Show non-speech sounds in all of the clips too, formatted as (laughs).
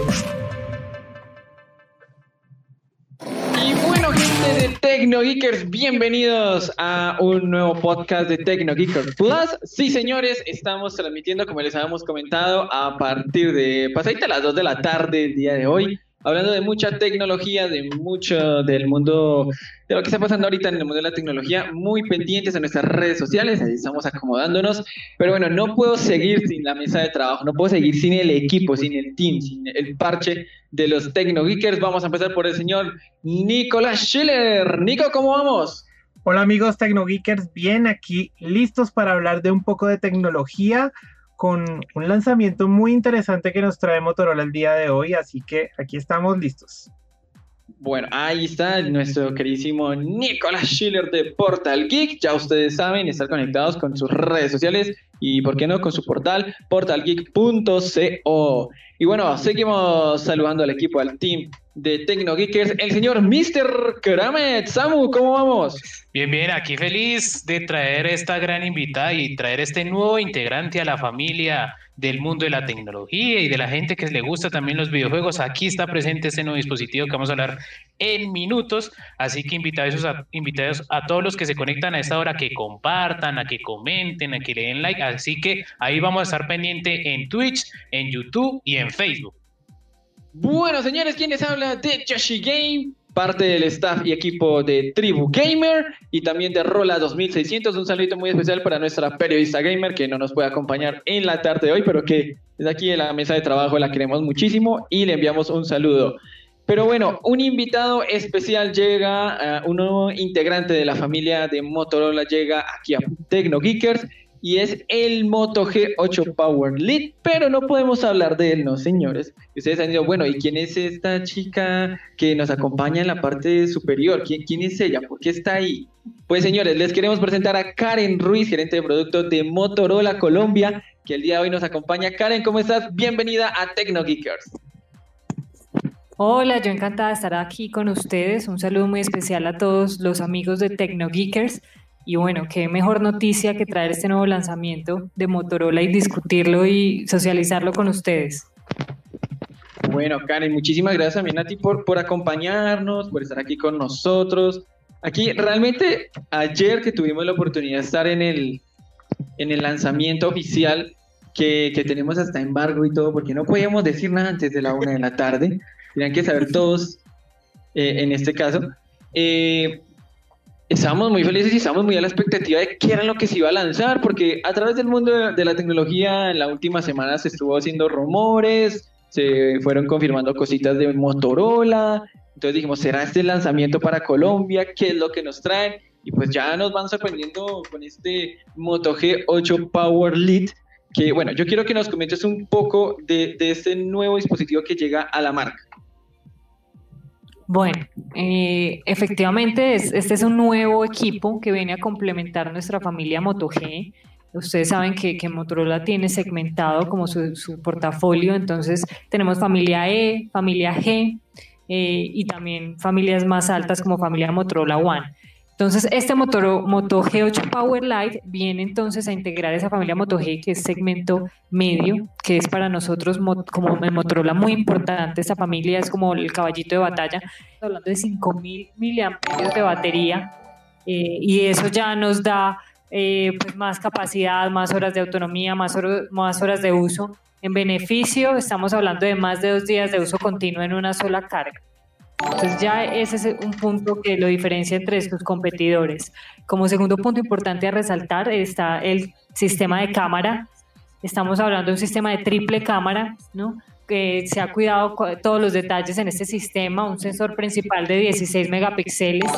Y bueno, gente de Tecno Geekers, bienvenidos a un nuevo podcast de Tecno Geekers Plus. Sí, señores, estamos transmitiendo, como les habíamos comentado, a partir de pasadita las 2 de la tarde el día de hoy hablando de mucha tecnología, de mucho del mundo, de lo que está pasando ahorita en el mundo de la tecnología, muy pendientes en nuestras redes sociales, ahí estamos acomodándonos, pero bueno, no puedo seguir sin la mesa de trabajo, no puedo seguir sin el equipo, sin el team, sin el parche de los Tecno Geekers. Vamos a empezar por el señor Nicolás Schiller. Nico, ¿cómo vamos? Hola amigos Tecno Geekers, bien aquí, listos para hablar de un poco de tecnología con un lanzamiento muy interesante que nos trae Motorola el día de hoy, así que aquí estamos listos. Bueno, ahí está nuestro queridísimo Nicolás Schiller de Portal Geek. Ya ustedes saben, estar conectados con sus redes sociales y, ¿por qué no?, con su portal portalgeek.co. Y bueno, seguimos saludando al equipo, al team de Tecno Geekers, el señor Mr. Kramet. Samu, ¿cómo vamos? Bien, bien, aquí feliz de traer esta gran invitada y traer este nuevo integrante a la familia del mundo de la tecnología y de la gente que le gusta también los videojuegos. Aquí está presente este nuevo dispositivo que vamos a hablar en minutos, así que invitados a, invitados a todos los que se conectan a esta hora que compartan, a que comenten, a que le den like, así que ahí vamos a estar pendiente en Twitch, en YouTube y en Facebook. Bueno, señores, quienes habla de Yoshi Game, parte del staff y equipo de Tribu Gamer y también de Rola 2600. Un saludito muy especial para nuestra periodista gamer que no nos puede acompañar en la tarde de hoy, pero que desde aquí en la mesa de trabajo la queremos muchísimo y le enviamos un saludo. Pero bueno, un invitado especial llega, uh, un integrante de la familia de Motorola llega aquí a Tecno Geekers y es el Moto G8 Power Lead, pero no podemos hablar de él, no señores. Ustedes han dicho, bueno, ¿y quién es esta chica que nos acompaña en la parte superior? ¿Quién, es ella? ¿Por qué está ahí? Pues señores, les queremos presentar a Karen Ruiz, gerente de producto de Motorola Colombia, que el día de hoy nos acompaña. Karen, ¿cómo estás? Bienvenida a Tecno Geekers. Hola, yo encantada de estar aquí con ustedes. Un saludo muy especial a todos los amigos de Tecno Geekers. Y bueno, qué mejor noticia que traer este nuevo lanzamiento de Motorola y discutirlo y socializarlo con ustedes. Bueno, Karen, muchísimas gracias también a ti por, por acompañarnos, por estar aquí con nosotros. Aquí, realmente, ayer que tuvimos la oportunidad de estar en el, en el lanzamiento oficial, que, que tenemos hasta embargo y todo, porque no podíamos decir nada antes de la una de la tarde, tenían que saber todos eh, en este caso. Eh, estábamos muy felices y estábamos muy a la expectativa de qué era lo que se iba a lanzar, porque a través del mundo de, la tecnología en la última semana se estuvo haciendo rumores, se fueron confirmando cositas de Motorola, entonces dijimos, ¿será este el lanzamiento para Colombia? ¿Qué es lo que nos traen? Y pues ya nos van sorprendiendo con este Moto G8 Power Lead, que bueno, yo quiero que nos comentes un poco de, de este nuevo dispositivo que llega a la marca. Bueno, eh, efectivamente, este es un nuevo equipo que viene a complementar nuestra familia Moto G. Ustedes saben que, Motorola tiene segmentado como su, portafolio, entonces tenemos familia E, familia G eh, y también familias más altas como familia Motorola One. Entonces, este Moto, Moto G8 Power Lite viene entonces a integrar esa familia Moto G, que es segmento medio, que es para nosotros como en Motorola muy importante. Esta familia es como el caballito de batalla, hablando de 5000 miliamperios de batería, eh, y eso ya nos da eh, pues más capacidad, más horas de autonomía, más, más horas de uso. En beneficio, estamos hablando de más de dos días de uso continuo en una sola carga. Entonces ya ese es un punto que lo diferencia entre sus competidores. Como segundo punto importante a resaltar está el sistema de cámara. Estamos hablando de un sistema de triple cámara, ¿no? que se ha cuidado todos los detalles en este sistema, un sensor principal de 16 megapíxeles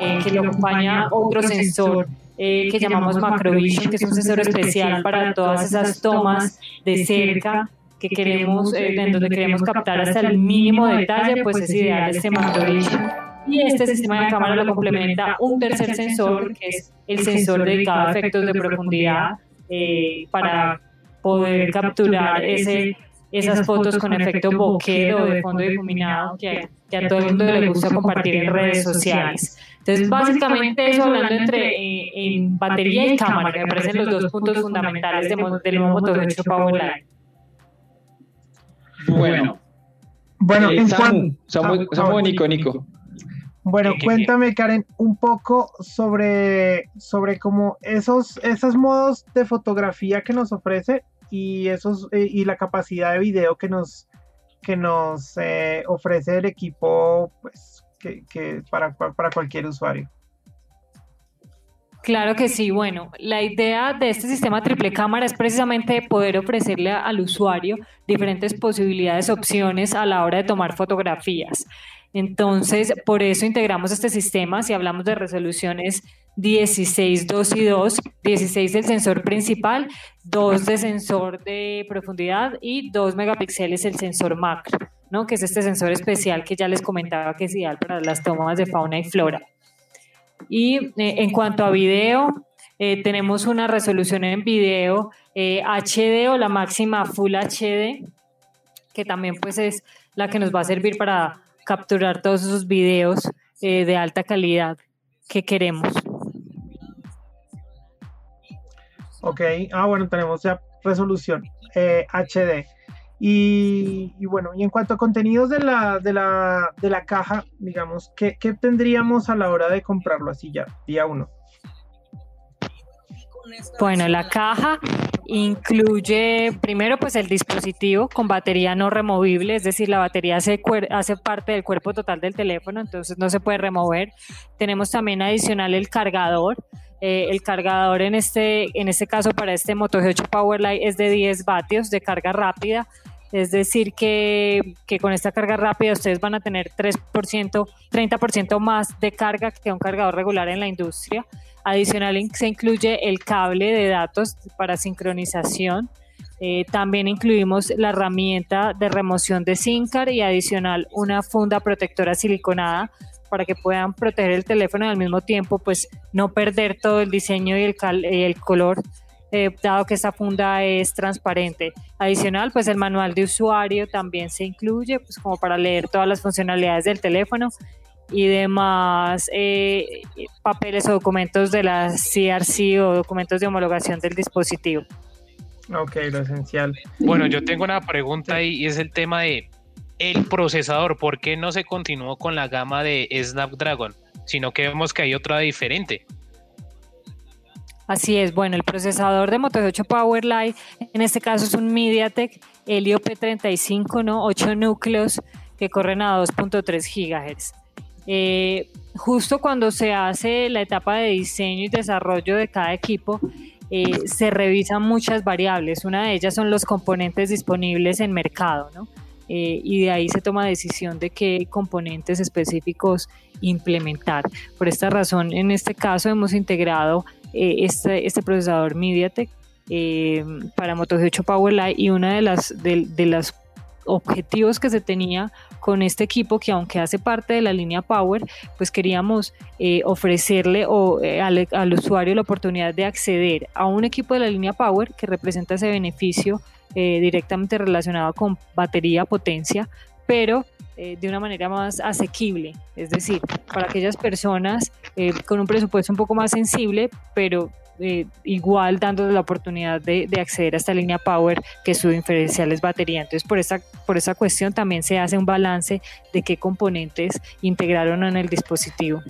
eh, que le acompaña otro sensor eh, que llamamos Macrovision, que es un sensor especial para todas esas tomas de cerca que queremos, eh, en donde queremos captar hasta el mínimo detalle, pues es ideal este Macrovision. Y este sistema de cámara lo complementa un tercer sensor, que es el sensor dedicado a efectos de profundidad, eh, para poder capturar ese, esas fotos con efecto bokeh o de fondo difuminado que, que, a todo el mundo le gusta compartir en redes sociales. Entonces, básicamente eso hablando entre eh, en batería y cámara, que me parecen los dos puntos fundamentales del nuevo Moto G8 Powerline. Bueno, Bueno, Eh, en Samu, Samu- Samu Nico, Nico. Bueno, ¿Qué, qué, cuéntame, Karen, un poco sobre, sobre cómo esos, esos modos de fotografía que nos ofrece y esos eh, y la capacidad de video que nos, que nos eh, ofrece el equipo pues, que, que para, para cualquier usuario. Claro que sí. Bueno, la idea de este sistema triple cámara es precisamente poder ofrecerle al usuario diferentes posibilidades, opciones a la hora de tomar fotografías. Entonces, por eso integramos este sistema. Si hablamos de resoluciones 16, 2 y 2, 16 del sensor principal, 2 de sensor de profundidad y 2 megapíxeles el sensor macro, ¿no? que es este sensor especial que ya les comentaba que es ideal para las tomas de fauna y flora. Y eh, en cuanto a video, eh, tenemos una resolución en video eh, HD o la máxima Full HD, que también pues es la que nos va a servir para capturar todos esos videos eh, de alta calidad que queremos. Ok, ah, bueno, tenemos ya resolución eh, HD. Y, bueno, y en cuanto a contenidos de la, de la, de la caja, digamos, ¿qué, qué tendríamos a la hora de comprarlo así ya, día uno? Bueno, la caja incluye primero pues el dispositivo con batería no removible, es decir, la batería hace, hace parte del cuerpo total del teléfono, entonces no se puede remover. Tenemos también adicional el cargador. Eh, el cargador en este, en este caso para este Moto G8 Powerlight es de 10 vatios de carga rápida. Es decir, que, que con esta carga rápida ustedes van a tener 3%, 30% más de carga que un cargador regular en la industria. Adicional se incluye el cable de datos para sincronización. Eh, también incluimos la herramienta de remoción de SIM card y adicional una funda protectora siliconada para que puedan proteger el teléfono y al mismo tiempo pues no perder todo el diseño y el, cal- y el color eh, dado que esta funda es transparente. Adicional, pues el manual de usuario también se incluye, pues como para leer todas las funcionalidades del teléfono y demás eh, papeles o documentos de la CRC o documentos de homologación del dispositivo. Ok, lo esencial. Bueno, yo tengo una pregunta ahí y es el tema de el procesador. ¿Por qué no se continuó con la gama de Snapdragon? Sino que vemos que hay otra diferente. Así es, bueno, el procesador de Moto G8 Powerlight, en este caso es un MediaTek Helio P35, ¿no? 8 núcleos que corren a 2.3 GHz. Eh, justo cuando se hace la etapa de diseño y desarrollo de cada equipo, eh, se revisan muchas variables. Una de ellas son los componentes disponibles en mercado, ¿no? Eh, y de ahí se toma decisión de qué componentes específicos implementar. Por esta razón, en este caso hemos integrado eh, este, este procesador MediaTek eh, para Moto G8 Powerlight y una de las de, de los objetivos que se tenía con este equipo que aunque hace parte de la línea Power, pues queríamos eh, ofrecerle o, eh, al, al, usuario la oportunidad de acceder a un equipo de la línea Power que representa ese beneficio eh, directamente relacionado con batería, potencia, pero eh, de una manera más asequible, es decir, para aquellas personas eh, con un presupuesto un poco más sensible, pero eh, igual dándoles la oportunidad de, de, acceder a esta línea Power que su diferencial es batería. Entonces, por esa, por esa cuestión también se hace un balance de qué componentes integraron en el dispositivo.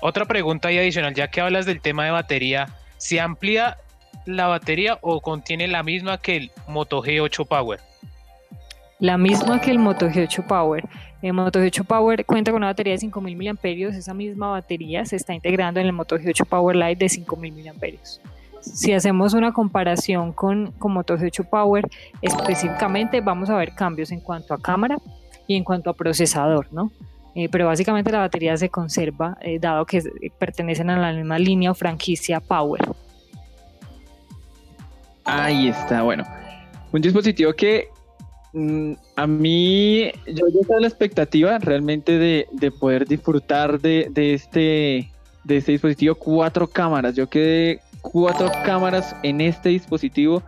Otra pregunta ahí adicional, ya que hablas del tema de batería, ¿se amplía la batería o contiene la misma que el Moto G8 Power? La misma que el Moto G8 Power. El Moto G8 Power cuenta con una batería de 5000 mAh. Esa misma batería se está integrando en el Moto G8 Power Lite de 5000 mAh. Si hacemos una comparación con, con Moto G8 Power, específicamente vamos a ver cambios en cuanto a cámara y en cuanto a procesador, ¿no? Eh, pero básicamente la batería se conserva, eh, dado que pertenecen a la misma línea o franquicia Power. Ahí está, bueno. Un dispositivo que a mí, yo, yo tengo la expectativa realmente de, de poder disfrutar este, de este dispositivo. Cuatro cámaras, yo quedé cuatro cámaras en este dispositivo.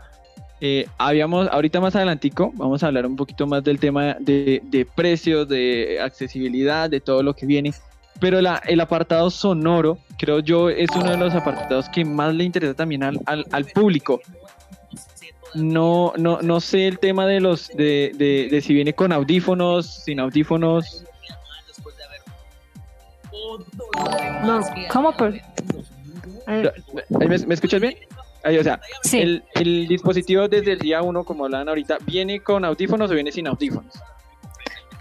Eh, habíamos, ahorita más adelantico, vamos a hablar un poquito más del tema de, precios, de accesibilidad, de todo lo que viene. Pero la, el apartado sonoro, creo yo, es uno de los apartados que más le interesa también al público. No, no, no sé el tema de los, de, de, de si viene con audífonos, sin audífonos. No, ¿cómo? Por... ¿Me, me escuchas bien? Ahí, o sea, Sí. el, el dispositivo desde el día 1, como hablaban ahorita, ¿viene con audífonos o viene sin audífonos?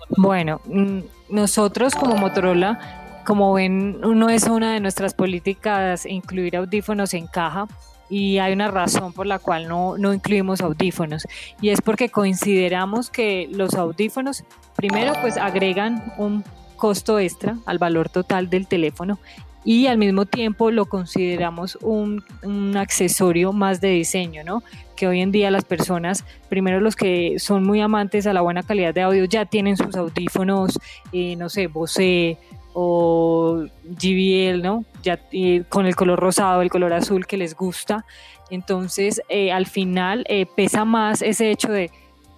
Bueno, mm, nosotros como Motorola, como ven, no es una de nuestras políticas incluir audífonos en caja y hay una razón por la cual no, no incluimos audífonos y es porque consideramos que los audífonos, primero, pues agregan un costo extra al valor total del teléfono y al mismo tiempo lo consideramos un, un accesorio más de diseño, ¿no? Que hoy en día las personas, primero los que son muy amantes a la buena calidad de audio, ya tienen sus audífonos, eh, no sé, Bose o JBL, ¿no? Ya eh, con el color rosado, el color azul que les gusta. Entonces, eh, al final eh, pesa más ese hecho de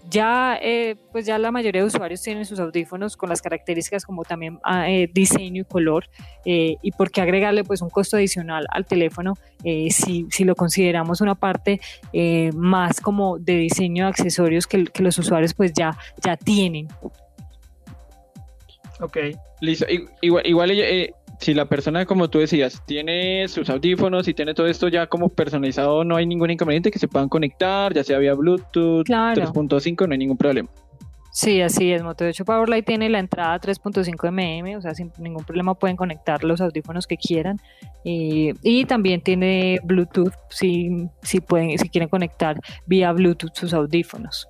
ya, eh, pues ya la mayoría de usuarios tienen sus audífonos con las características como también ah, eh, diseño y color, y por qué agregarle pues un costo adicional al teléfono si, si lo consideramos una parte más como de diseño de accesorios que, que los usuarios pues ya, ya tienen. Ok. Listo. Igual, igual eh, si la persona, como tú decías, tiene sus audífonos y tiene todo esto ya como personalizado, no hay ningún inconveniente que se puedan conectar, ya sea vía Bluetooth, Claro. 3.5, no hay ningún problema. Sí, así es. Moto 8 Powerlight tiene la entrada 3.5 mm, o sea, sin ningún problema pueden conectar los audífonos que quieran. Eh, y también tiene Bluetooth, si, si, pueden, si quieren conectar vía Bluetooth sus audífonos.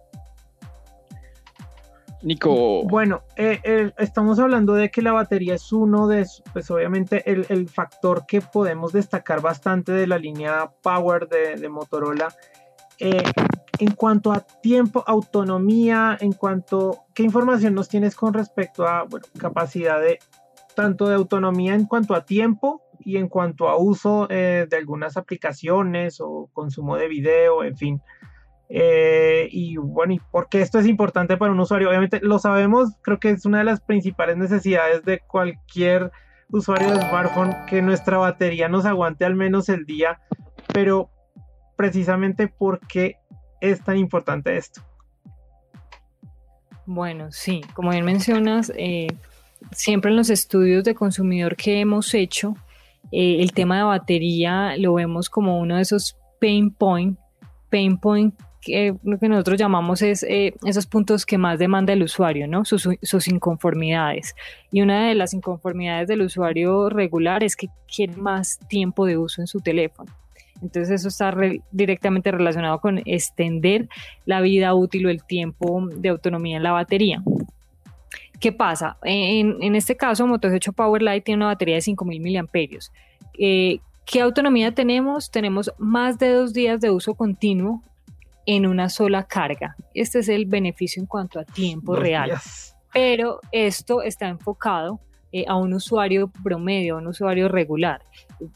Nico, Bueno, eh, el- estamos hablando de que la batería es uno de, pues obviamente el, factor que podemos destacar bastante de la línea Power de, Motorola. Eh, en cuanto a tiempo, autonomía, en cuanto, ¿qué información nos tienes con respecto a capacidad de tanto de autonomía en cuanto a tiempo y en cuanto a uso eh, de algunas aplicaciones o consumo de video, en fin? Eh, y bueno, ¿y por qué esto es importante para un usuario? Obviamente lo sabemos, creo que es una de las principales necesidades de cualquier usuario de smartphone que nuestra batería nos aguante al menos el día, pero precisamente por qué es tan importante esto. Bueno, sí, como bien mencionas, eh, siempre en los estudios de consumidor que hemos hecho, eh, el tema de batería lo vemos como uno de esos pain point, pain point que lo que nosotros llamamos es eh, esos puntos que más demanda el usuario, ¿no? Sus, sus inconformidades. Y una de las inconformidades del usuario regular es que quiere más tiempo de uso en su teléfono. Entonces eso está re- directamente relacionado con extender la vida útil o el tiempo de autonomía en la batería. ¿Qué pasa? En, en este caso, Moto 8 Powerlight tiene una batería de 5.000 miliamperios. Eh, ¿Qué autonomía tenemos? Tenemos más de dos días de uso continuo en una sola carga. Este es el beneficio en cuanto a tiempo Dos real días. pero esto está enfocado eh, a un usuario promedio, a un usuario regular.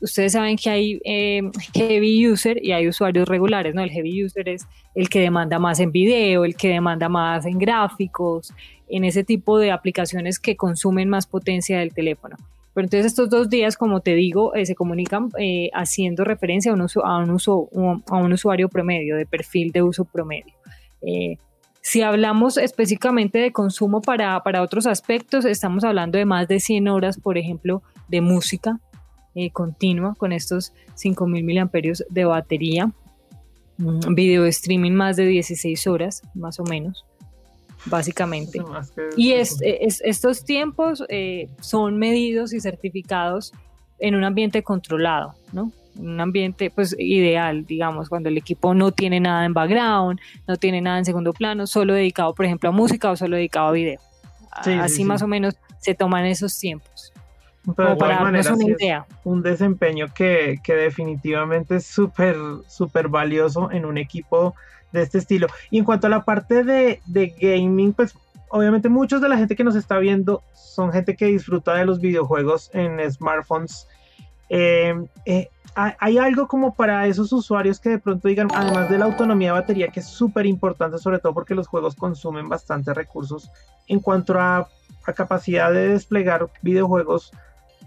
Ustedes saben que hay eh, heavy user y hay usuarios regulares, ¿no? El heavy user es el que demanda más en video, el que demanda más en gráficos, en ese tipo de aplicaciones que consumen más potencia del teléfono. Pero entonces estos dos días, como te digo, eh, se comunican eh, haciendo referencia a un, uso- a, un uso- a un usuario promedio, de perfil de uso promedio. Eh, si hablamos específicamente de consumo para, para otros aspectos, estamos hablando de más de 100 horas, por ejemplo, de música continua con estos 5000 miliamperios de batería. Mm, Video streaming más de 16 horas, más o menos, básicamente. Que- Y es, es- estos tiempos eh, son medidos y certificados en un ambiente controlado, ¿no? Un ambiente pues ideal, digamos, cuando el equipo no tiene nada en background, no tiene nada en segundo plano, solo dedicado, por ejemplo, a música o solo dedicado a video. Sí, sí, Así sí. más o menos se toman esos tiempos, Pero de para manera, una idea. un desempeño que, que definitivamente es súper, súper valioso en un equipo de este estilo. Y en cuanto a la parte de, de gaming, pues obviamente muchos de la gente que nos está viendo son gente que disfruta de los videojuegos en smartphones. Eh, eh, hay algo como para esos usuarios que de pronto digan, además de la autonomía de batería, que es súper importante, sobre todo porque los juegos consumen bastantes recursos, en cuanto a, a capacidad de desplegar videojuegos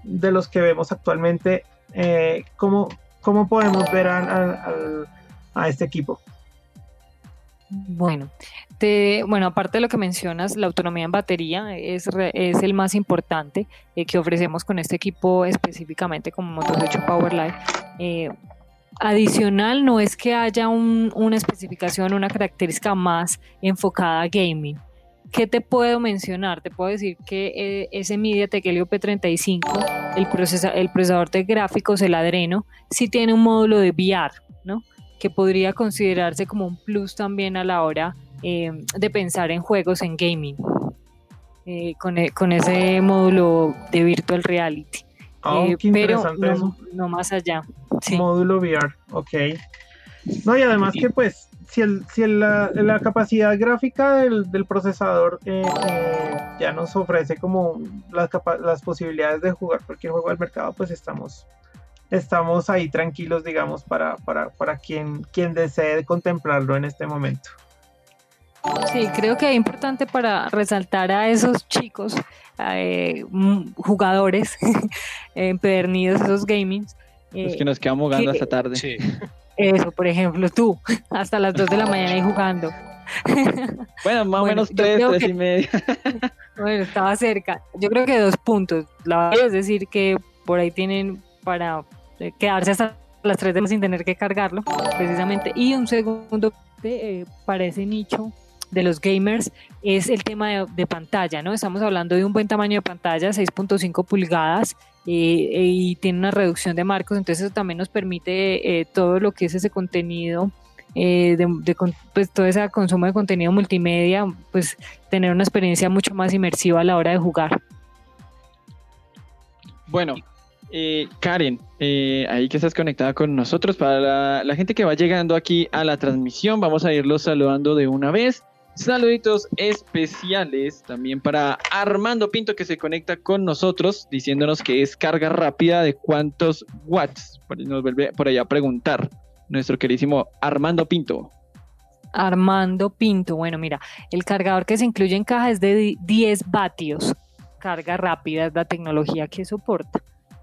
de los que vemos actualmente, eh, ¿cómo, cómo podemos ver a, a- a este equipo? Bueno, bueno, aparte de lo que mencionas, la autonomía en batería es, es el más importante eh, que ofrecemos con este equipo específicamente como Motor 8 Powerlife. Eh, adicional, no es que haya una especificación, una característica más enfocada a gaming. ¿Qué te puedo mencionar? Te puedo decir que eh, ese MediaTek Helio P35, el, el procesador de gráficos, el Adreno, sí tiene un módulo de VR, ¿no? Que podría considerarse como un plus también a la hora eh, de pensar en juegos en gaming, eh, con, e, con, ese módulo de virtual reality. Oh, pero no, más allá. Módulo VR, ok. No, y además que pues si, el, si la, capacidad gráfica del, del procesador eh, ya nos ofrece como las, las posibilidades de jugar cualquier juego del mercado, pues estamos estamos ahí tranquilos, digamos, para, para, para quien, quien desee contemplarlo en este momento. Sí, creo que es importante para resaltar a esos chicos, eh, jugadores (laughs) empedernidos, esos gamings. Los que nos quedamos jugando hasta tarde. Sí. Eso, por ejemplo, tú, (laughs) hasta las 2 de la mañana ahí jugando. (laughs) Bueno, más o menos 3, 3 y media. bueno, estaba cerca. Yo creo que dos puntos. La verdad es decir que por ahí tienen para quedarse hasta las 3 de la sin tener que cargarlo, precisamente. Y un segundo eh, para ese nicho de los gamers es el tema de, pantalla, ¿no? Estamos hablando de un buen tamaño de pantalla, 6.5 pulgadas, eh, eh, y tiene una reducción de marcos, entonces eso también nos permite todo lo que es ese contenido. de, pues todo ese consumo de contenido multimedia, pues tener una experiencia mucho más inmersiva a la hora de jugar. Bueno, eh, Karen, eh, ahí que estás conectada con nosotros, para la, gente que va llegando aquí a la transmisión, vamos a irlos saludando de una vez. Saluditos especiales también para Armando Pinto que se conecta con nosotros diciéndonos que es carga rápida de cuántos watts. Nos vuelve por allá a preguntar nuestro queridísimo Armando Pinto. Armando Pinto, bueno, mira, el cargador que se incluye en caja es de 10 vatios. Carga rápida es la tecnología que soporta.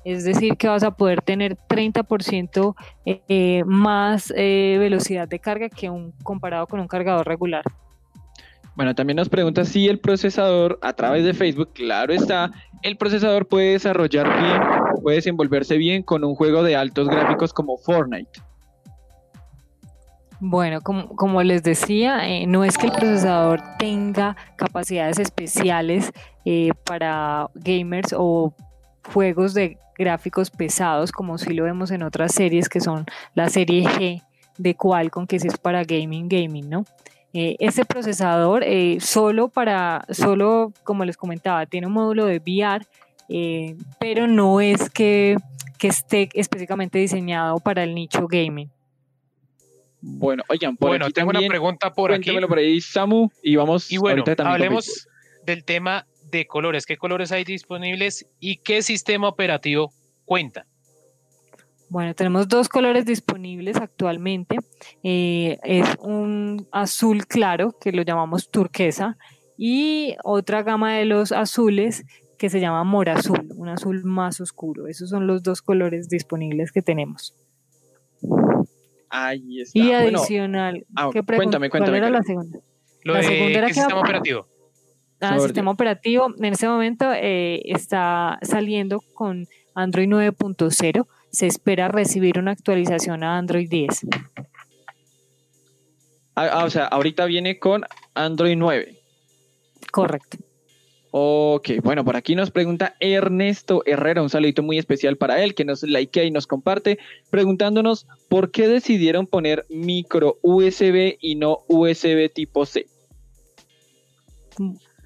Es decir, que vas a poder tener 30% eh, más eh, velocidad de carga que un comparado con un cargador regular. Bueno, también nos pregunta si el procesador, a través de Facebook, claro está, el procesador puede desarrollar bien, puede desenvolverse bien con un juego de altos gráficos como Fortnite. Bueno, como, les decía, eh, no es que el procesador tenga capacidades especiales para gamers o juegos de gráficos pesados, como si lo vemos en otras series que son la serie G de Qualcomm, que es para gaming, gaming, ¿no? Eh, este procesador eh, solo para, solo como les comentaba, tiene un módulo de VR, eh, pero no es que, que, esté específicamente diseñado para el nicho gaming. Bueno, oigan, por bueno, tengo una pregunta por aquí. por ahí, Samu, y vamos. Y bueno, hablemos del tema de colores, qué colores hay disponibles y qué sistema operativo cuenta. Bueno, tenemos dos colores disponibles actualmente. Eh, es un azul claro, que lo llamamos turquesa, y otra gama de los azules que se llama mora azul, un azul más oscuro. Esos son los dos colores disponibles que tenemos. Ahí está. Y adicional, ah, cuéntame, cuéntame. ¿Cuál era la segunda? la segunda era sistema operativo? El sistema operativo en este momento eh, está saliendo con Android 9.0. Se espera recibir una actualización a Android 10. Ah, ah, o sea, ahorita viene con Android 9. Correcto. Ok, bueno, por aquí nos pregunta Ernesto Herrera, un saludito muy especial para él, que nos likea y nos comparte, preguntándonos por qué decidieron poner micro USB y no USB tipo C.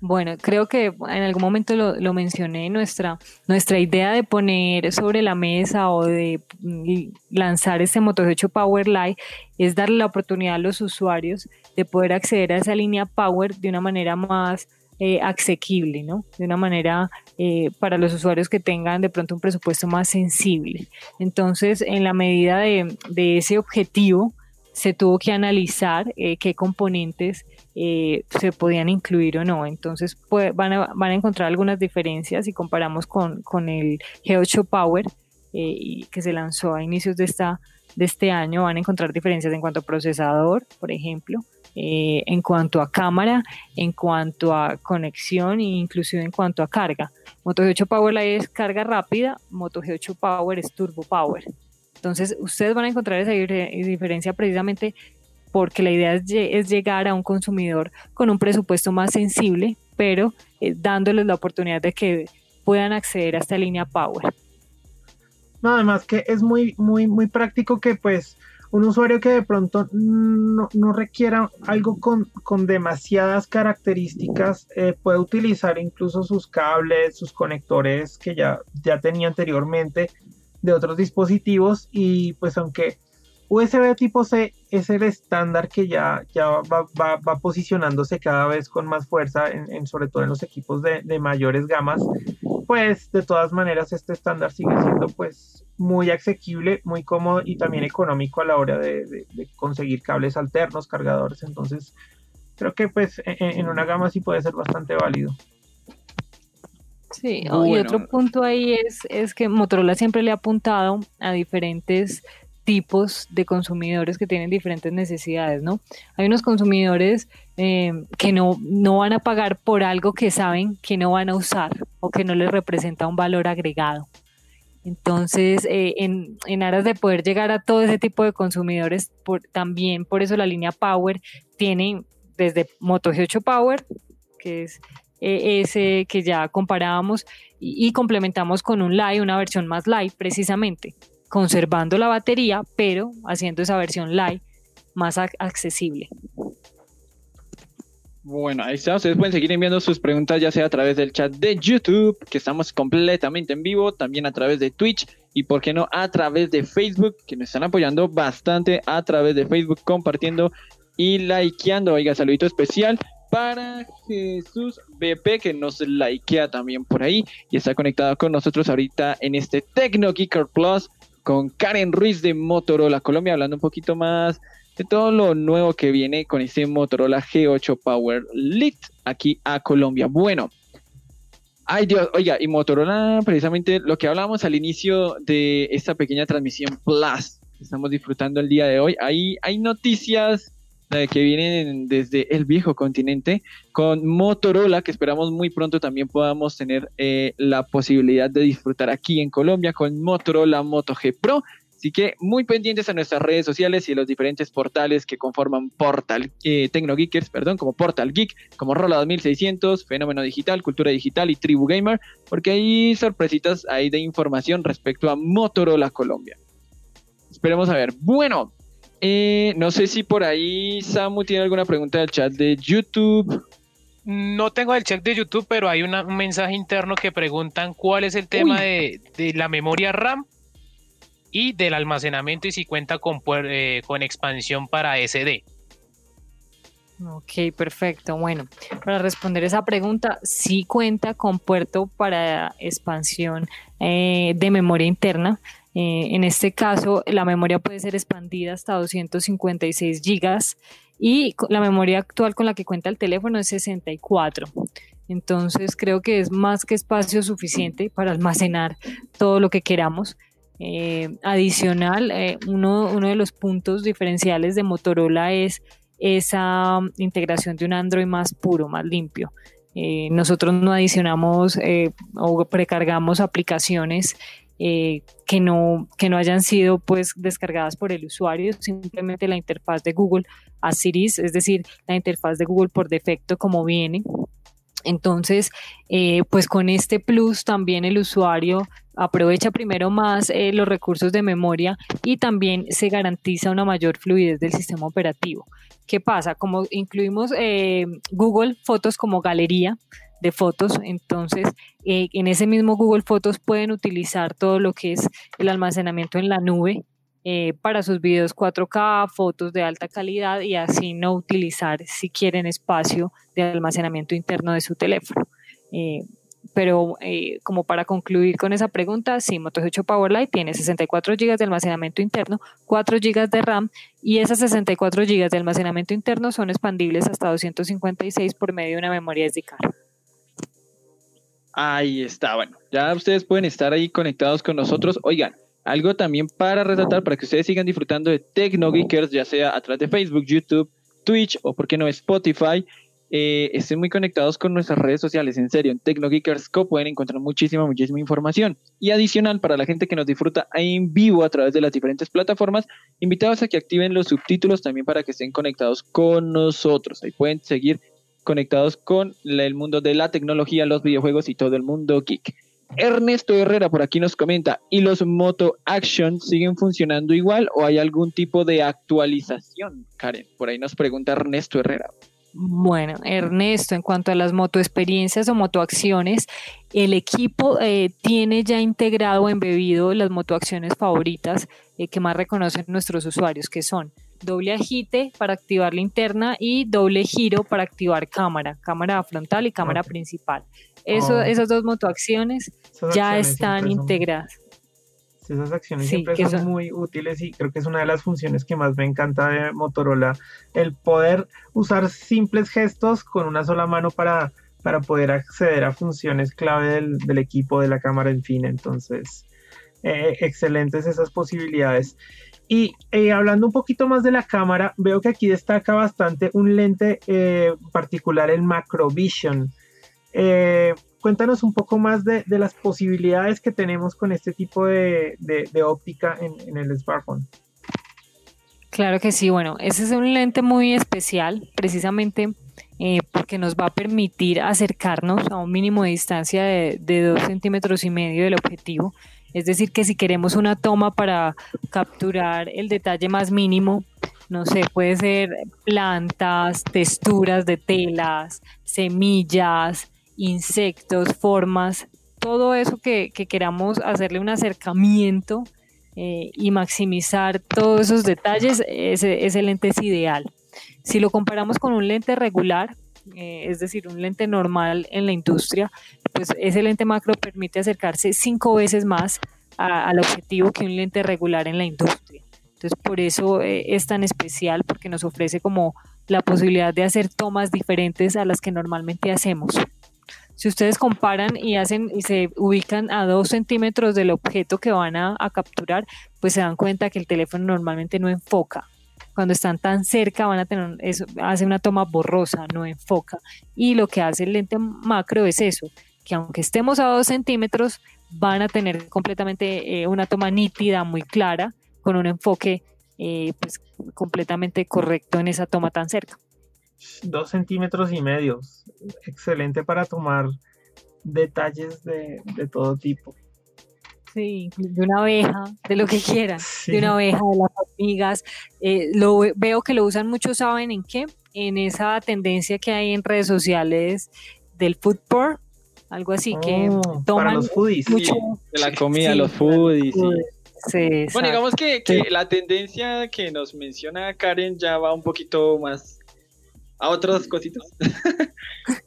Bueno, creo que en algún momento lo, mencioné, nuestra, nuestra idea de poner sobre la mesa o de mm, lanzar este Moto 8 Power Light es darle la oportunidad a los usuarios de poder acceder a esa línea Power de una manera más eh, asequible, ¿no? De una manera eh, para los usuarios que tengan de pronto un presupuesto más sensible. Entonces, en la medida de, de ese objetivo, se tuvo que analizar eh, qué componentes eh, se podían incluir o no. Entonces pues, van, a, encontrar algunas diferencias si comparamos con, el G8 Power eh, que se lanzó a inicios de, este año. Van a encontrar diferencias en cuanto a procesador, por ejemplo, eh, en cuanto a cámara, en cuanto a conexión e inclusive en cuanto a carga. Moto G8 Power es carga rápida, Moto G8 Power es turbo power. Entonces, ustedes van a encontrar esa diferencia precisamente porque la idea es, llegar a un consumidor con un presupuesto más sensible, pero eh, dándoles la oportunidad de que puedan acceder a esta línea Power. No, además que es muy, muy, muy práctico que pues un usuario que de pronto no, requiera algo con, demasiadas características eh, puede utilizar incluso sus cables, sus conectores que ya, ya tenía anteriormente de otros dispositivos y pues aunque USB tipo C es el estándar que ya, ya va, va, posicionándose cada vez con más fuerza, en, sobre todo en los equipos de, de, mayores gamas, pues de todas maneras este estándar sigue siendo pues muy asequible, muy cómodo y también económico a la hora de, de, conseguir cables alternos, cargadores, entonces creo que pues en, en, una gama sí puede ser bastante válido. Sí, y otro punto ahí es, es que Motorola siempre le ha apuntado a diferentes tipos de consumidores que tienen diferentes necesidades, ¿no? Hay unos consumidores eh, que no, no van a pagar por algo que saben que no van a usar o que no les representa un valor agregado. Entonces, eh, en, en, aras de poder llegar a todo ese tipo de consumidores, por, también por eso la línea Power tiene desde Moto G8 Power, que es ese que ya comparábamos, y, y, complementamos con un Live, una versión más light precisamente conservando la batería, pero haciendo esa versión light más accesible. Bueno, ahí está. Ustedes pueden seguir enviando sus preguntas ya sea a través del chat de YouTube, que estamos completamente en vivo, también a través de Twitch y, por qué no, a través de Facebook, que nos están apoyando bastante a través de Facebook, compartiendo y likeando. Oiga, saludito especial para Jesús BP, que nos likea también por ahí y está conectado con nosotros ahorita en este Tecno Geeker Plus con Karen Ruiz de Motorola Colombia, hablando un poquito más de todo lo nuevo que viene con este Motorola G8 Power Lite aquí a Colombia. Bueno, ay Dios, oiga, y Motorola, precisamente lo que hablábamos al inicio de esta pequeña transmisión Plus que estamos disfrutando el día de hoy, ahí hay noticias que vienen desde el viejo continente, con Motorola, que esperamos muy pronto también podamos tener eh, la posibilidad de disfrutar aquí en Colombia con Motorola Moto G Pro. Así que muy pendientes a nuestras redes sociales y los diferentes portales que conforman Portal eh, Tecnogeekers, perdón, como Portal Geek, como Rola 2600, Fenómeno Digital, Cultura Digital y Tribu Gamer, porque hay sorpresitas ahí de información respecto a Motorola Colombia. Esperemos a ver. Bueno, eh, no sé si por ahí Samu tiene alguna pregunta del chat de YouTube. No tengo el chat de YouTube, pero hay un mensaje interno que preguntan cuál es el tema de, la memoria RAM y del almacenamiento y si cuenta con, eh, con expansión para SD. Ok, perfecto. Bueno, para responder esa pregunta, sí cuenta con puerto para expansión eh, de memoria interna. Eh, en este caso, la memoria puede ser expandida hasta 256 gigas y la memoria actual con la que cuenta el teléfono es 64. Entonces, creo que es más que espacio suficiente para almacenar todo lo que queramos. Eh, adicional, eh, uno, uno de los puntos diferenciales de Motorola es esa integración de un Android más puro, más limpio. nosotros no adicionamos o precargamos aplicaciones eh, que, no, que no hayan sido pues descargadas por el usuario, simplemente la interfaz de Google a Siris, es decir, la interfaz de Google por defecto como viene. Entonces, eh, pues con este plus también el usuario aprovecha primero más eh, los recursos de memoria y también se garantiza una mayor fluidez del sistema operativo. ¿Qué pasa? Como incluimos Google Fotos como galería, de fotos. Entonces, eh, en ese mismo Google Fotos pueden utilizar todo lo que es el almacenamiento en la nube eh, para sus videos 4K, fotos de alta calidad y así no utilizar, si quieren, espacio de almacenamiento interno de su teléfono. Eh, pero como para concluir con esa pregunta, sí, Moto 8 Powerlight tiene 64 GB de almacenamiento interno, 4 GB de RAM y esas 64 GB de almacenamiento interno son expandibles hasta 256 por medio de una memoria SD card. Ahí está, bueno, ya ustedes pueden estar ahí conectados con nosotros. Oigan, algo también para resaltar, para que ustedes sigan disfrutando de Tecno Geekers, ya sea a través de Facebook, YouTube, Twitch o por qué no Spotify. Eh, estén muy conectados con nuestras redes sociales, en serio, en TecnoGeekersCo pueden encontrar muchísima, muchísima información. Y adicional, para la gente que nos disfruta en vivo a través de las diferentes plataformas, invitados a que activen los subtítulos también para que estén conectados con nosotros. Ahí pueden seguir conectados con el mundo de la tecnología, los videojuegos y todo el mundo geek. Ernesto Herrera por aquí nos comenta, ¿y los Moto Action siguen funcionando igual o hay algún tipo de actualización? Karen, por ahí nos pregunta Ernesto Herrera. Bueno, Ernesto, en cuanto a las motoexperiencias o motoacciones, el equipo eh, tiene ya integrado o embebido las motoacciones favoritas eh, que más reconocen nuestros usuarios, que son doble agite para activar la interna y doble giro para activar cámara, cámara frontal y cámara principal. Eso, oh. Esas dos motoacciones ya están integradas. Esas acciones siempre son, muy útiles y creo que es una de las funciones que más me encanta de Motorola, el poder usar simples gestos con una sola mano para, para poder acceder a funciones clave del, equipo, de la cámara, en fin. Entonces, eh, excelentes esas posibilidades. Y eh, hablando un poquito más de la cámara, veo que aquí destaca bastante un lente eh, particular, el Macrovision. Eh, cuéntanos un poco más de, las posibilidades que tenemos con este tipo de, óptica en, el smartphone. Claro que sí, bueno, ese es un lente muy especial, precisamente eh, porque nos va a permitir acercarnos a un mínimo de distancia de, de dos centímetros y medio del objetivo. Es decir, que si queremos una toma para capturar el detalle más mínimo, no sé, puede ser plantas, texturas de telas, semillas, insectos, formas, todo eso que, queramos hacerle un acercamiento eh, y maximizar todos esos detalles, ese, lente es ideal. Si lo comparamos con un lente regular, eh, es decir, un lente normal en la industria, pues ese lente macro permite acercarse cinco veces más al objetivo que un lente regular en la industria. Entonces, por eso eh, es tan especial, porque nos ofrece como la posibilidad de hacer tomas diferentes a las que normalmente hacemos. Si ustedes comparan y hacen y se ubican a dos centímetros del objeto que van a, capturar, pues se dan cuenta que el teléfono normalmente no enfoca. Cuando están tan cerca van a tener eso, hace una toma borrosa, no enfoca. Y lo que hace el lente macro es eso, que aunque estemos a dos centímetros, van a tener completamente eh, una toma nítida, muy clara, con un enfoque eh, pues, completamente correcto en esa toma tan cerca dos centímetros y medio. Excelente para tomar detalles de, todo tipo. Sí, de una abeja, de lo que quieran, de una abeja, de las hormigas. Eh, lo veo que lo usan mucho, ¿saben en qué? En esa tendencia que hay en redes sociales del food porn, algo así que oh, toman los foodies. mucho de la comida, los foodies. bueno, digamos que, que la tendencia que nos menciona Karen ya va un poquito más a otras cositas. (laughs)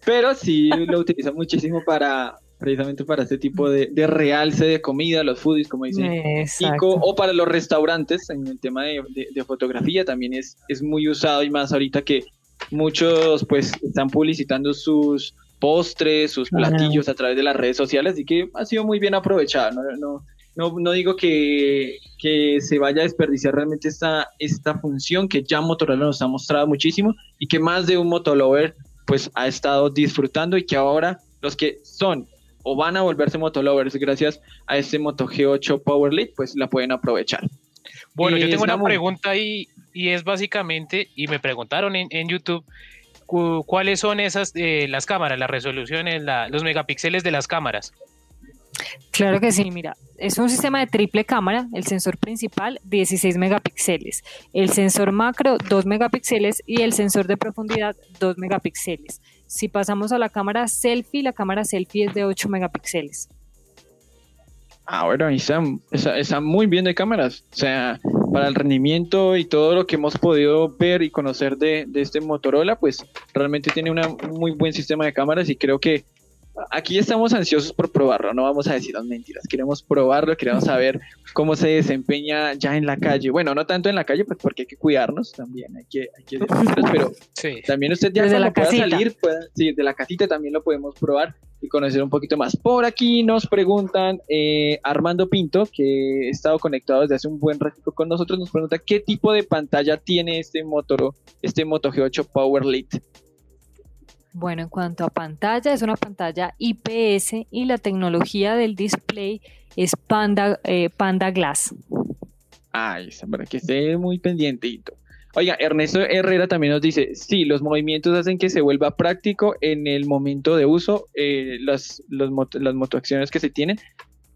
Pero sí lo utilizo muchísimo para precisamente para este tipo de, realce de comida, los foodies, como dice Nico, o para los restaurantes, en el tema de, fotografía también es, es muy usado y más ahorita que muchos pues están publicitando sus postres, sus platillos a través de las redes sociales, y que ha sido muy bien aprovechado, no, no, no, no digo que, se vaya a desperdiciar realmente esta, esta función que ya Motorola nos ha mostrado muchísimo y que más de un motolover pues ha estado disfrutando y que ahora los que son o van a volverse motolovers gracias a este Moto G8 Power Lead pues la pueden aprovechar. Bueno, yo tengo una pregunta ahí y es básicamente, y me preguntaron en, en YouTube, ¿cuáles son esas, eh, las cámaras, las resoluciones, los megapíxeles de las cámaras? Claro que sí, mira, es un sistema de triple cámara, el sensor principal 16 megapíxeles, el sensor macro 2 megapíxeles y el sensor de profundidad 2 megapíxeles. Si pasamos a la cámara selfie, la cámara selfie es de 8 megapíxeles. Ah, bueno, están, está, muy bien de cámaras. O sea, para el rendimiento y todo lo que hemos podido ver y conocer de este Motorola, pues realmente tiene un muy buen sistema de cámaras y creo que aquí estamos ansiosos por probarlo, no vamos a decir las mentiras, queremos probarlo, queremos saber cómo se desempeña ya en la calle. Bueno, no tanto en la calle, pues porque hay que cuidarnos también, hay que, hay que pero también usted ya Desde la pueda salir, sí, de la casita también lo podemos probar y conocer un poquito más. Por aquí nos preguntan eh, Armando Pinto, que ha estado conectado desde hace un buen ratito con nosotros, nos pregunta qué tipo de pantalla tiene este Moto, este Moto G8 Power Lite. Bueno, en cuanto a pantalla, es una pantalla IPS y la tecnología del display es Panda, eh, Panda Glass. Ay, para que esté muy pendientito. Oiga, Ernesto Herrera también nos dice, sí, los movimientos hacen que se vuelva práctico en el momento de uso, eh, las, los, las motoacciones que se tienen.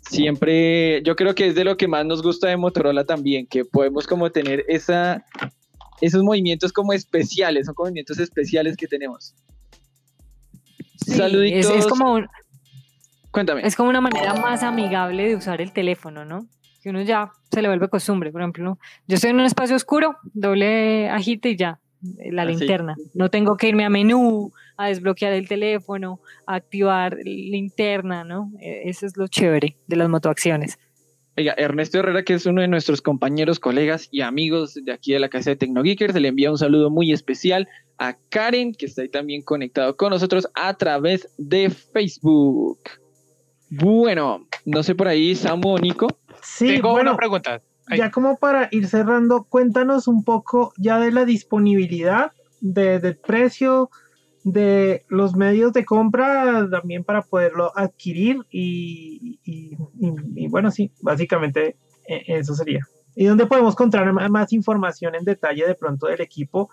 Siempre, yo creo que es de lo que más nos gusta de Motorola también, que podemos como tener esos movimientos como especiales, son movimientos especiales que tenemos. Saluditos. Es, como Cuéntame. Es como una manera más amigable de usar el teléfono, ¿no? que uno ya se le vuelve costumbre. Por ejemplo, yo estoy en un espacio oscuro, doble agite y ya, la linterna. No tengo que irme a menú, a desbloquear el teléfono, a activar linterna, ¿no? E, eso es lo chévere de las motoacciones. Oiga, Ernesto Herrera, que es uno de nuestros compañeros, colegas y amigos de aquí de la casa de Tecnogeekers, se le envía un saludo muy especial a Karen, que está ahí también conectado con nosotros a través de Facebook. Bueno, no sé por ahí, Samu o Nico, Sí, Tengo bueno, una pregunta. Ya como para ir cerrando, cuéntanos un poco ya de la disponibilidad, de, del precio, de los medios de compra también para poderlo adquirir y, bueno, sí, básicamente e, eso sería. ¿Y dónde podemos encontrar más información en detalle de pronto del equipo?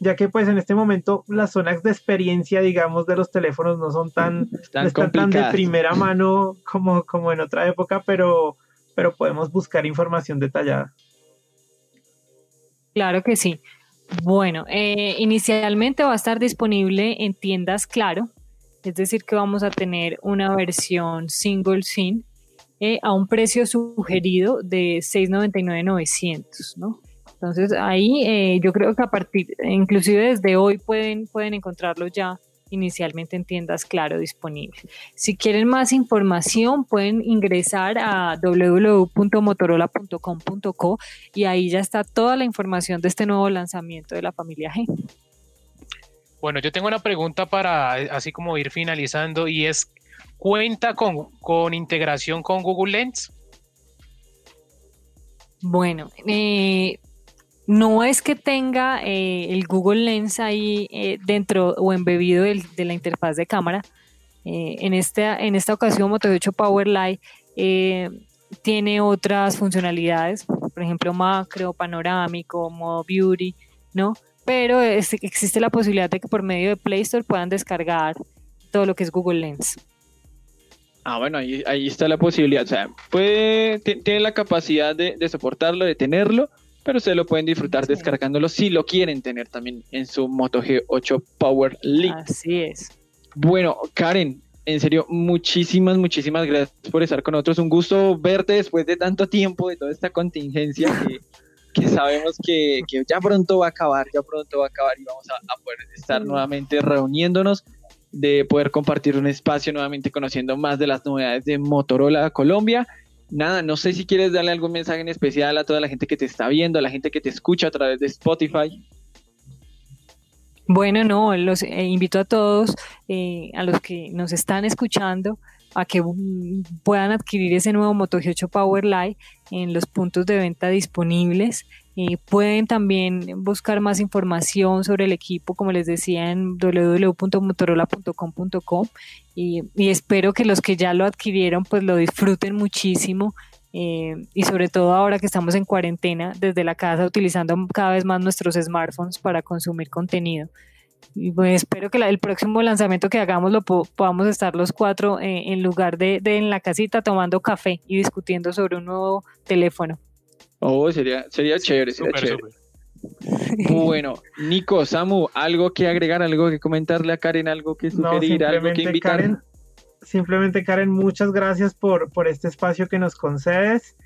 Ya que pues en este momento las zonas de experiencia, digamos, de los teléfonos no son tan, (laughs) están tan de primera (laughs) mano como, como en otra época, pero pero podemos buscar información detallada. Claro que sí. Bueno, eh, inicialmente va a estar disponible en tiendas Claro, es decir, que vamos a tener una versión single SIM eh, a un precio sugerido de 699.900, ¿no? Entonces ahí eh, yo creo que a partir, inclusive desde hoy pueden, pueden encontrarlo ya inicialmente en tiendas Claro disponibles. Si quieren más información pueden ingresar a www.motorola.com.co y ahí ya está toda la información de este nuevo lanzamiento de la familia G. Bueno, yo tengo una pregunta para así como ir finalizando y es, ¿cuenta con, con integración con Google Lens? Bueno, eh, no es que tenga eh, el Google Lens ahí eh, dentro o embebido de la interfaz de cámara. Eh, en, esta, en esta ocasión Moto 8 Power Light tiene otras funcionalidades, por ejemplo macro, panorámico, modo beauty, ¿no? Pero existe la posibilidad de que por medio de Play Store puedan descargar todo lo que es Google Lens. Ah, bueno, ahí, está la posibilidad. O sea, puede, tiene la capacidad de soportarlo, de tenerlo, pero ustedes lo pueden disfrutar descargándolo si lo quieren tener también en su Moto G8 Power League. Así es. Bueno, Karen, en serio, muchísimas, muchísimas gracias por estar con nosotros. Un gusto verte después de tanto tiempo, de toda esta contingencia (laughs) que, sabemos que, ya pronto va a acabar, ya pronto va a acabar y vamos a, poder estar nuevamente reuniéndonos, de poder compartir un espacio nuevamente conociendo más de las novedades de Motorola Colombia nada, no sé si quieres darle algún mensaje en especial a toda la gente que te está viendo, a la gente que te escucha a través de Spotify. Bueno, no, los eh, invito a todos, eh, a los que nos están escuchando, a que mm, puedan adquirir ese nuevo Moto G8 Power Light en los puntos de venta disponibles. Eh, pueden también buscar más información sobre el equipo, como les decía, en www.motorola.com.co y, espero que los que ya lo adquirieron pues lo disfruten muchísimo eh, y sobre todo ahora que estamos en cuarentena desde la casa utilizando cada vez más nuestros smartphones para consumir contenido. Y espero que el próximo lanzamiento que hagamos lo podamos estar los cuatro eh, en lugar de, en la casita tomando café y discutiendo sobre un nuevo teléfono. Oh, sería, sería chévere, sería chévere. Bueno, Nico, Samu, ¿algo que agregar, algo que comentarle a Karen, algo que sugerir, algo que invitar? Karen, simplemente Karen, muchas gracias por, por este espacio que nos concedes.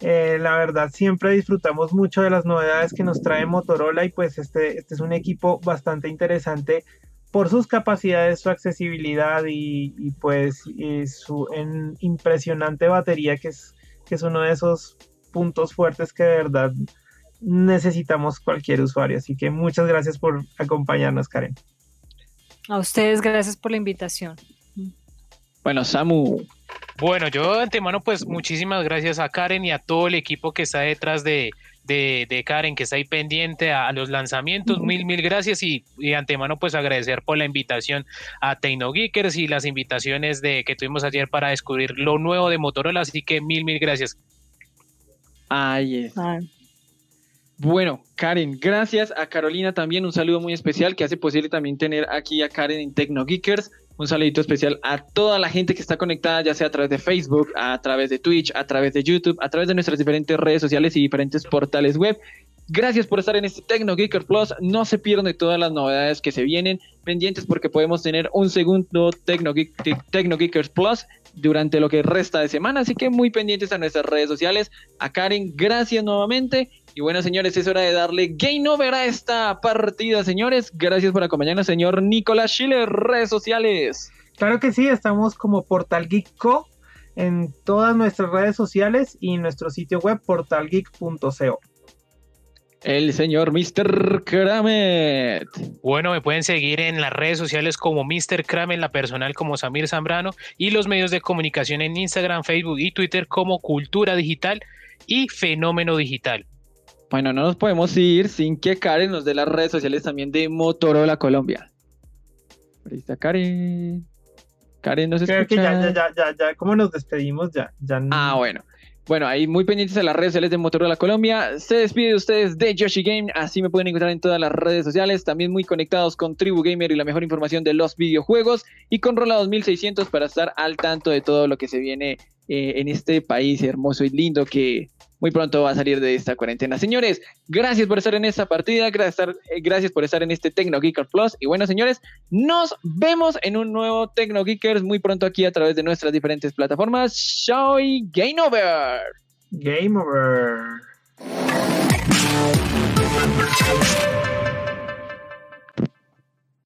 Eh, la verdad, siempre disfrutamos mucho de las novedades que nos trae Motorola y pues este, este es un equipo bastante interesante por sus capacidades, su accesibilidad y, pues su impresionante batería que es, que es uno de esos puntos fuertes que de verdad necesitamos cualquier usuario. Así que muchas gracias por acompañarnos, Karen. A ustedes, gracias por la invitación. Bueno, Samu. Bueno, yo de antemano, pues muchísimas gracias a Karen y a todo el equipo que está detrás de, de, Karen, que está ahí pendiente a, los lanzamientos. Mil, mil gracias y, de antemano, pues agradecer por la invitación a TecnoGeekers y las invitaciones de que tuvimos ayer para descubrir lo nuevo de Motorola. Así que mil, mil gracias. Ahí es. Bueno, Karen, gracias a Carolina también, un saludo muy especial que hace posible también tener aquí a Karen en TecnoGeekers. Un saludito especial a toda la gente que está conectada, ya sea a través de Facebook, a través de Twitch, a través de YouTube, a través de nuestras diferentes redes sociales y diferentes portales web. Gracias por estar en este Tecno Geekers Plus. No se pierdan de todas las novedades que se vienen pendientes porque podemos tener un segundo Tecno, Geekers Plus durante lo que resta de semana. Así que muy pendientes a nuestras redes sociales. A Karen, gracias nuevamente. Y bueno, señores, es hora de darle game over a esta partida, señores. Gracias por acompañarnos, señor Nicolás Schiller, redes sociales. Claro que sí, estamos como Portal Geek Co en todas nuestras redes sociales y nuestro sitio web portalgeek.co. El señor Mr. Kramet. Bueno, me pueden seguir en las redes sociales como Mr. Kramet, la personal como Samir Zambrano y los medios de comunicación en Instagram, Facebook y Twitter como Cultura Digital y Fenómeno Digital. Bueno, no nos podemos ir sin que Karen nos dé las redes sociales también de Motorola Colombia. Ahí está Karen. Karen nos Creo que ya, ya, ya, ya, ¿cómo nos despedimos? Ya, ya. Ah, bueno. Bueno, ahí muy pendientes de las redes sociales de Motorola Colombia. Se despide de ustedes de Yoshi Game. Así me pueden encontrar en todas las redes sociales. También muy conectados con Tribu Gamer y la mejor información de los videojuegos. Y con Rola 2600 para estar al tanto de todo lo que se viene eh, en este país hermoso y lindo que muy pronto va a salir de esta cuarentena. Señores, gracias por estar en esta partida, gracias, eh, gracias por estar en este Tecno Geeker Plus. Y bueno, señores, nos vemos en un nuevo Tecno Geekers muy pronto aquí a través de nuestras diferentes plataformas. Show y Game Over. Game Over.